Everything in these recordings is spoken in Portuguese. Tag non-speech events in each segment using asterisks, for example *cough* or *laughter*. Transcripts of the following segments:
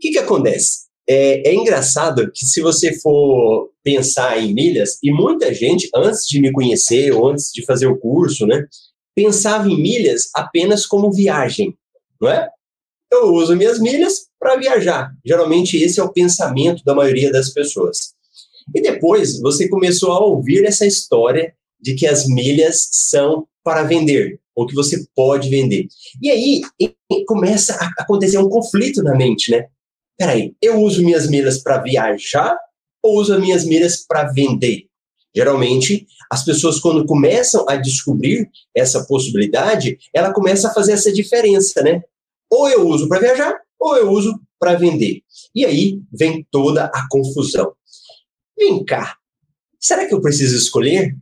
que, que acontece? É, é, engraçado que se você for pensar em milhas, e muita gente, antes de me conhecer, ou antes de fazer o curso, né, pensava em milhas apenas como viagem, não é? Eu uso minhas milhas para viajar. Geralmente esse é o pensamento da maioria das pessoas. E depois você começou a ouvir essa história de que as milhas são para vender, ou que você pode vender. E aí começa a acontecer um conflito na mente, né? Peraí, eu uso minhas milhas para viajar ou uso as minhas milhas para vender? Geralmente, as pessoas, quando começam a descobrir essa possibilidade, ela começa a fazer essa diferença, né? Ou eu uso para viajar, ou eu uso para vender. E aí vem toda a confusão. Vem cá, será que eu preciso escolher?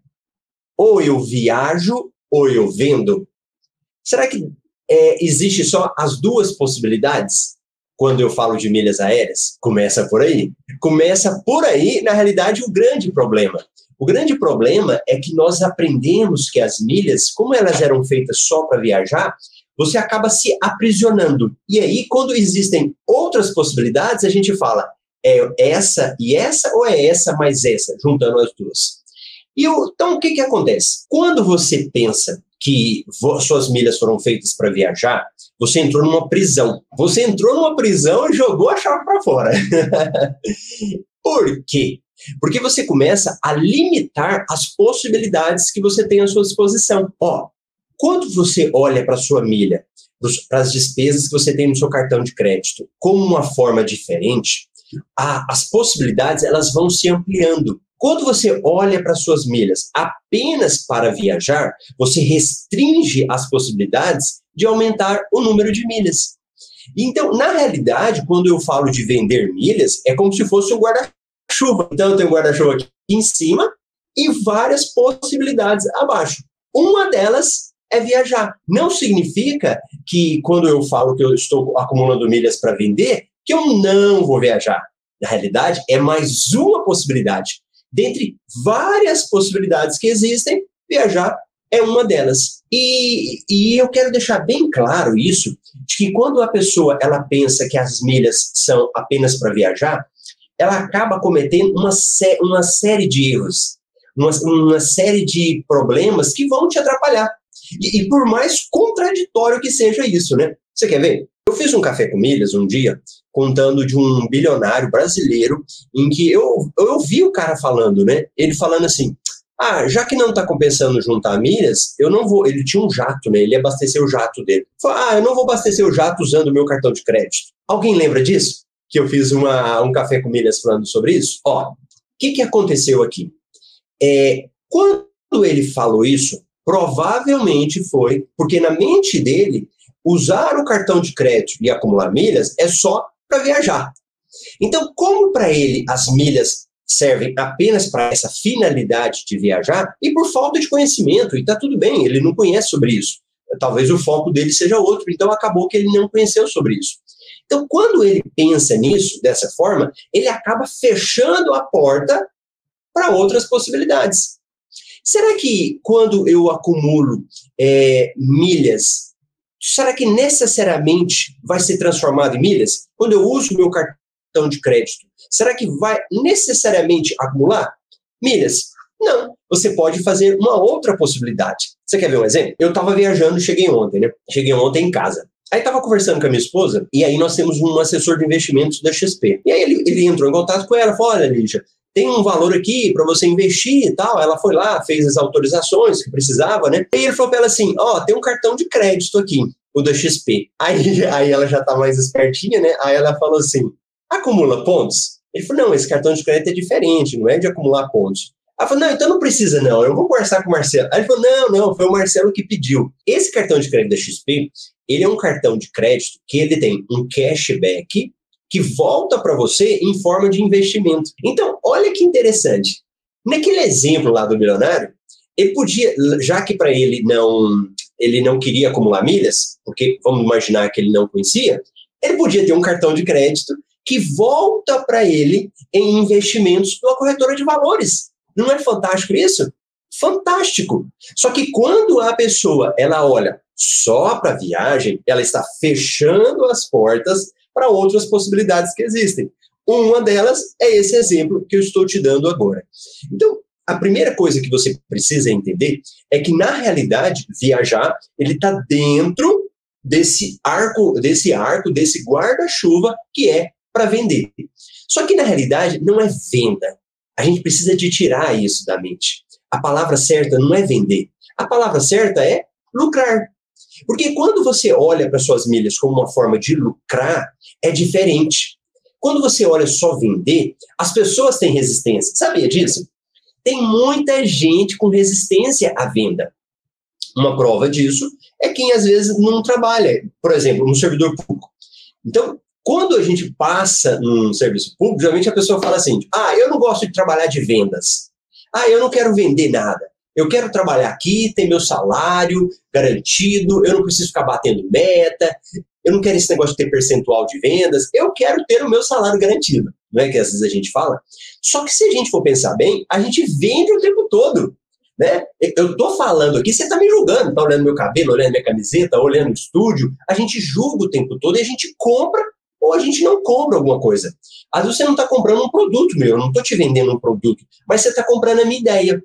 Ou eu viajo, ou eu vendo? Será que é, existe só as duas possibilidades? Quando eu falo de milhas aéreas, começa por aí. Começa por aí, na realidade, o grande problema. O grande problema é que nós aprendemos que as milhas, como elas eram feitas só para viajar, você acaba se aprisionando. E aí, quando existem outras possibilidades, a gente fala, é essa e essa ou é essa mais essa, juntando as duas. E então, o que, que acontece? Quando você pensa que suas milhas foram feitas para viajar, você entrou numa prisão. Você entrou numa prisão e jogou a chave para fora. *laughs* Por quê? Porque você começa a limitar as possibilidades que você tem à sua disposição. Ó, quando você olha para sua milha, para as despesas que você tem no seu cartão de crédito, como uma forma diferente, a, as possibilidades elas vão se ampliando. Quando você olha para suas milhas apenas para viajar, você restringe as possibilidades de aumentar o número de milhas. Então, na realidade, quando eu falo de vender milhas, é como se fosse um guarda-chuva. Então, eu tenho um guarda-chuva aqui em cima e várias possibilidades abaixo. Uma delas é viajar. Não significa que quando eu falo que eu estou acumulando milhas para vender, que eu não vou viajar. Na realidade, é mais uma possibilidade. Dentre várias possibilidades que existem, viajar é uma delas. E, e eu quero deixar bem claro isso, de que quando a pessoa ela pensa que as milhas são apenas para viajar, ela acaba cometendo uma, sé uma série de erros, uma, uma série de problemas que vão te atrapalhar. E, e, por mais contraditório que seja isso, né? Você quer ver? Eu fiz um café com milhas um dia, contando de um bilionário brasileiro, em que eu, eu ouvi o cara falando, né? Ele falando assim: ah, já que não está compensando juntar milhas, eu não vou. Ele tinha um jato, né? Ele ia abastecer o jato dele. Falou, ah, eu não vou abastecer o jato usando o meu cartão de crédito. Alguém lembra disso? Que eu fiz uma, um café com milhas falando sobre isso? Ó, o que, que aconteceu aqui? É, quando ele falou isso, provavelmente foi porque na mente dele, usar o cartão de crédito e acumular milhas é só para viajar. Então, como para ele as milhas servem apenas para essa finalidade de viajar, e por falta de conhecimento, e está tudo bem, ele não conhece sobre isso. Talvez o foco dele seja outro, então acabou que ele não conheceu sobre isso. Então, quando ele pensa nisso dessa forma, ele acaba fechando a porta para outras possibilidades. Será que quando eu acumulo é, milhas, será que necessariamente vai ser transformado em milhas? Quando eu uso meu cartão de crédito, será que vai necessariamente acumular milhas? Não. Você pode fazer uma outra possibilidade. Você quer ver um exemplo? Eu estava viajando, cheguei ontem, né? Cheguei ontem em casa. Aí estava conversando com a minha esposa, e aí nós temos um assessor de investimentos da XP. E aí ele, ele entrou em contato com ela, falou: olha, Lígia, tem um valor aqui para você investir e tal. Ela foi lá, fez as autorizações que precisava, né? E ele falou para ela assim: ó, oh, tem um cartão de crédito aqui, o da XP. Aí, *laughs* aí ela já tá mais espertinha, né? Aí ela falou assim: acumula pontos? Ele falou: não, esse cartão de crédito é diferente, não é de acumular pontos. Ela falou: não, então não precisa, não. Eu vou conversar com o Marcelo. Aí ele falou: não, não, foi o Marcelo que pediu. Esse cartão de crédito da XP, ele é um cartão de crédito que ele tem um cashback que volta para você em forma de investimento. Então, olha que interessante. Naquele exemplo lá do milionário, ele podia, já que para ele não ele não queria acumular milhas, porque vamos imaginar que ele não conhecia, ele podia ter um cartão de crédito que volta para ele em investimentos pela corretora de valores. Não é fantástico isso? Fantástico. Só que quando a pessoa ela olha só para viagem, ela está fechando as portas para outras possibilidades que existem. Uma delas é esse exemplo que eu estou te dando agora. Então, a primeira coisa que você precisa entender é que, na realidade, viajar, ele está dentro desse arco, desse arco, desse guarda-chuva que é para vender. Só que, na realidade, não é venda. A gente precisa de tirar isso da mente. A palavra certa não é vender. A palavra certa é lucrar. Porque quando você olha para suas milhas como uma forma de lucrar, é diferente. Quando você olha só vender, as pessoas têm resistência. Sabia disso? Tem muita gente com resistência à venda. Uma prova disso é quem às vezes não trabalha, por exemplo, no servidor público. Então, quando a gente passa num serviço público, geralmente a pessoa fala assim: ah, eu não gosto de trabalhar de vendas. Ah, eu não quero vender nada. Eu quero trabalhar aqui, ter meu salário garantido, eu não preciso ficar batendo meta, eu não quero esse negócio de ter percentual de vendas, eu quero ter o meu salário garantido. Não é que às vezes a gente fala? Só que se a gente for pensar bem, a gente vende o tempo todo. Né? Eu estou falando aqui, você está me julgando, está olhando meu cabelo, olhando minha camiseta, olhando o estúdio. A gente julga o tempo todo e a gente compra ou a gente não compra alguma coisa. Às vezes você não está comprando um produto meu, eu não estou te vendendo um produto, mas você está comprando a minha ideia.